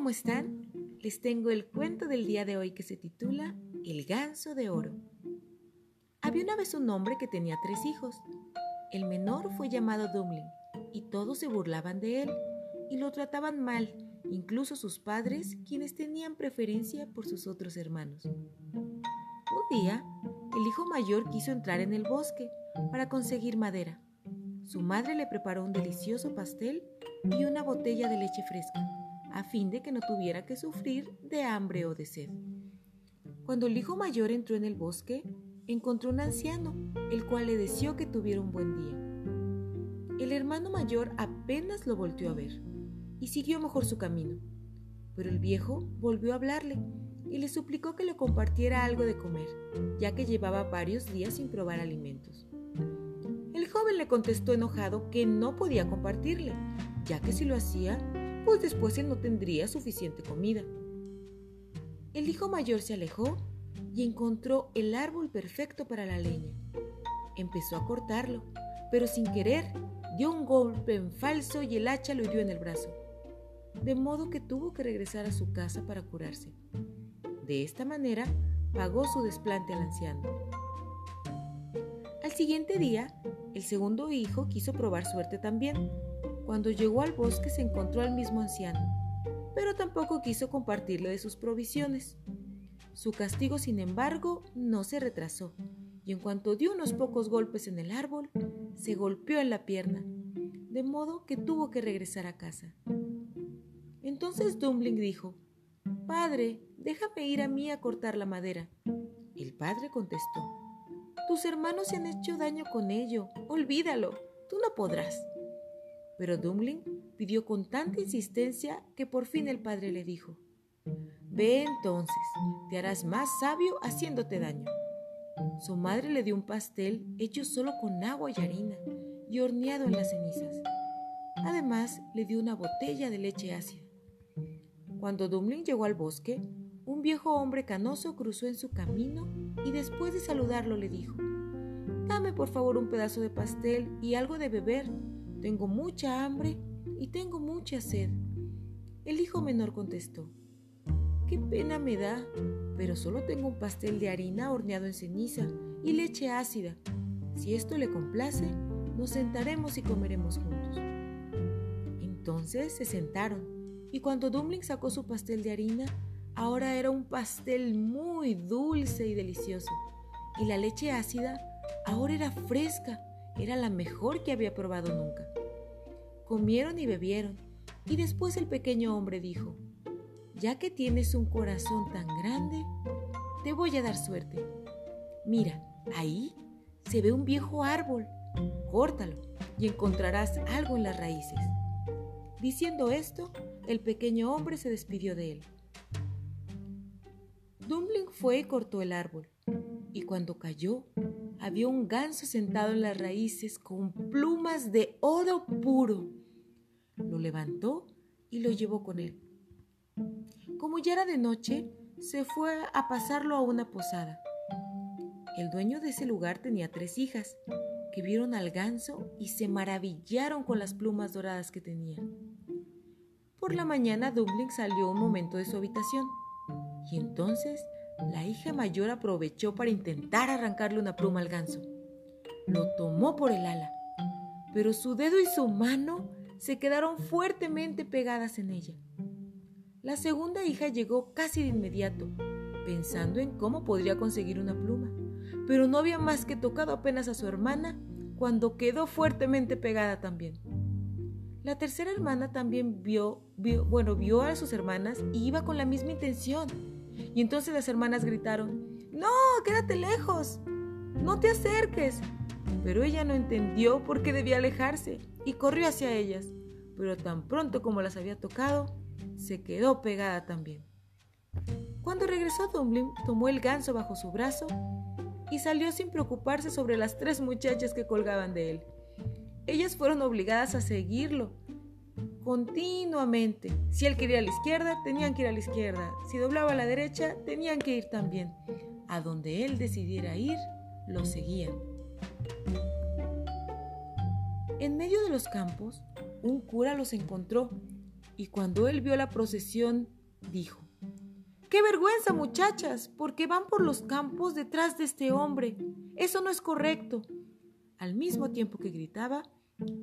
¿cómo están? Les tengo el cuento del día de hoy que se titula El ganso de oro. Había una vez un hombre que tenía tres hijos. El menor fue llamado Dummling y todos se burlaban de él y lo trataban mal, incluso sus padres, quienes tenían preferencia por sus otros hermanos. Un día, el hijo mayor quiso entrar en el bosque para conseguir madera. Su madre le preparó un delicioso pastel y una botella de leche fresca a fin de que no tuviera que sufrir de hambre o de sed. Cuando el hijo mayor entró en el bosque, encontró un anciano, el cual le deseó que tuviera un buen día. El hermano mayor apenas lo volteó a ver y siguió mejor su camino, pero el viejo volvió a hablarle y le suplicó que le compartiera algo de comer, ya que llevaba varios días sin probar alimentos. El joven le contestó enojado que no podía compartirle, ya que si lo hacía, pues después él no tendría suficiente comida. El hijo mayor se alejó y encontró el árbol perfecto para la leña. Empezó a cortarlo, pero sin querer dio un golpe en falso y el hacha lo hirió en el brazo, de modo que tuvo que regresar a su casa para curarse. De esta manera pagó su desplante al anciano. Al siguiente día, el segundo hijo quiso probar suerte también cuando llegó al bosque se encontró al mismo anciano, pero tampoco quiso compartirle de sus provisiones. Su castigo, sin embargo, no se retrasó, y en cuanto dio unos pocos golpes en el árbol, se golpeó en la pierna, de modo que tuvo que regresar a casa. Entonces Dumbling dijo, Padre, déjame ir a mí a cortar la madera. El padre contestó, Tus hermanos se han hecho daño con ello, olvídalo, tú no podrás. Pero Dumbling pidió con tanta insistencia que por fin el padre le dijo, Ve entonces, te harás más sabio haciéndote daño. Su madre le dio un pastel hecho solo con agua y harina y horneado en las cenizas. Además, le dio una botella de leche ácida. Cuando Dumbling llegó al bosque, un viejo hombre canoso cruzó en su camino y después de saludarlo le dijo, Dame por favor un pedazo de pastel y algo de beber tengo mucha hambre y tengo mucha sed. El hijo menor contestó, Qué pena me da, pero solo tengo un pastel de harina horneado en ceniza y leche ácida. Si esto le complace, nos sentaremos y comeremos juntos. Entonces se sentaron, y cuando Dumbling sacó su pastel de harina, ahora era un pastel muy dulce y delicioso, y la leche ácida ahora era fresca era la mejor que había probado nunca. Comieron y bebieron, y después el pequeño hombre dijo, ya que tienes un corazón tan grande, te voy a dar suerte. Mira, ahí se ve un viejo árbol. Córtalo y encontrarás algo en las raíces. Diciendo esto, el pequeño hombre se despidió de él. Dumbling fue y cortó el árbol, y cuando cayó, había un ganso sentado en las raíces con plumas de oro puro. Lo levantó y lo llevó con él. Como ya era de noche, se fue a pasarlo a una posada. El dueño de ese lugar tenía tres hijas, que vieron al ganso y se maravillaron con las plumas doradas que tenía. Por la mañana Dumbling salió un momento de su habitación y entonces la hija mayor aprovechó para intentar arrancarle una pluma al ganso. Lo tomó por el ala, pero su dedo y su mano se quedaron fuertemente pegadas en ella. La segunda hija llegó casi de inmediato, pensando en cómo podría conseguir una pluma, pero no había más que tocado apenas a su hermana cuando quedó fuertemente pegada también. La tercera hermana también vio, bueno, vio a sus hermanas y iba con la misma intención y entonces las hermanas gritaron, No, quédate lejos, no te acerques. Pero ella no entendió por qué debía alejarse y corrió hacia ellas. Pero tan pronto como las había tocado, se quedó pegada también. Cuando regresó Dumbling, tomó el ganso bajo su brazo y salió sin preocuparse sobre las tres muchachas que colgaban de él. Ellas fueron obligadas a seguirlo continuamente. Si él quería a la izquierda, tenían que ir a la izquierda. Si doblaba a la derecha, tenían que ir también. A donde él decidiera ir, lo seguían. En medio de los campos, un cura los encontró Y cuando él vio la procesión, dijo, ¡Qué vergüenza, muchachas! ¿Por qué van por los campos detrás de este hombre? Eso no es correcto. Al mismo tiempo que gritaba,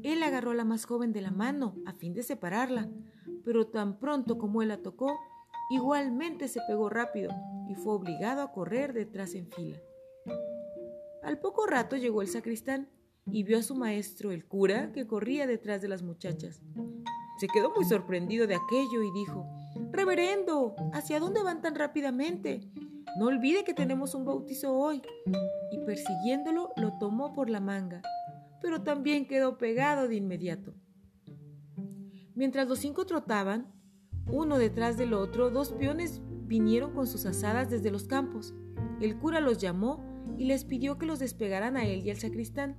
él agarró a la más joven de la mano a fin de separarla, pero tan pronto como él la tocó, igualmente se pegó rápido y fue obligado a correr detrás en fila. Al poco rato llegó el sacristán y vio a su maestro, el cura, que corría detrás de las muchachas. Se quedó muy sorprendido de aquello y dijo, Reverendo, ¿hacia dónde van tan rápidamente? No olvide que tenemos un bautizo hoy. Y persiguiéndolo, lo tomó por la manga, pero también quedó pegado de inmediato. Mientras los cinco trotaban, uno detrás del otro, dos peones vinieron con sus asadas desde los campos. El cura los llamó y les pidió que los despegaran a él y al sacristán.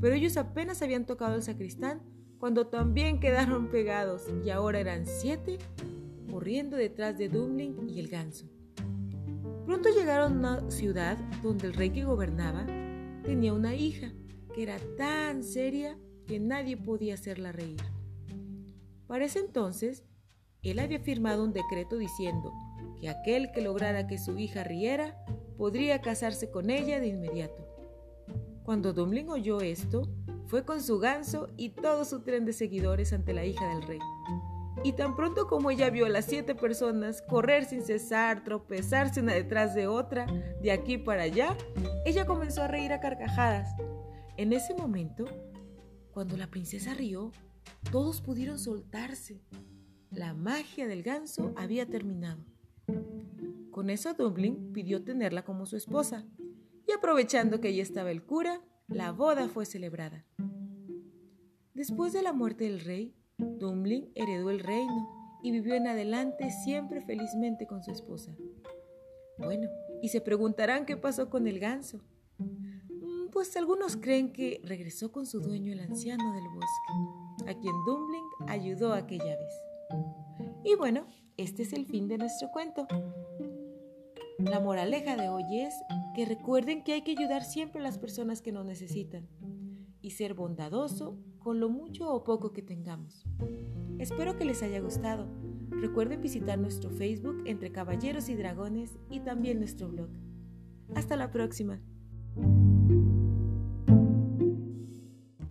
Pero ellos apenas habían tocado al sacristán cuando también quedaron pegados y ahora eran siete corriendo detrás de Dumbling y el ganso. Pronto llegaron a una ciudad donde el rey que gobernaba tenía una hija era tan seria que nadie podía hacerla reír. Para ese entonces, él había firmado un decreto diciendo que aquel que lograra que su hija riera podría casarse con ella de inmediato. Cuando Dumbling oyó esto, fue con su ganso y todo su tren de seguidores ante la hija del rey. Y tan pronto como ella vio a las siete personas correr sin cesar, tropezarse una detrás de otra, de aquí para allá, ella comenzó a reír a carcajadas. En ese momento, cuando la princesa rió, todos pudieron soltarse. La magia del ganso había terminado. Con eso Dublin pidió tenerla como su esposa, y aprovechando que allí estaba el cura, la boda fue celebrada. Después de la muerte del rey, Dublin heredó el reino y vivió en adelante siempre felizmente con su esposa. Bueno, y se preguntarán qué pasó con el ganso. Pues algunos creen que regresó con su dueño el anciano del bosque, a quien Dumbling ayudó aquella vez. Y bueno, este es el fin de nuestro cuento. La moraleja de hoy es que recuerden que hay que ayudar siempre a las personas que nos necesitan y ser bondadoso con lo mucho o poco que tengamos. Espero que les haya gustado. Recuerden visitar nuestro Facebook entre Caballeros y Dragones y también nuestro blog. Hasta la próxima.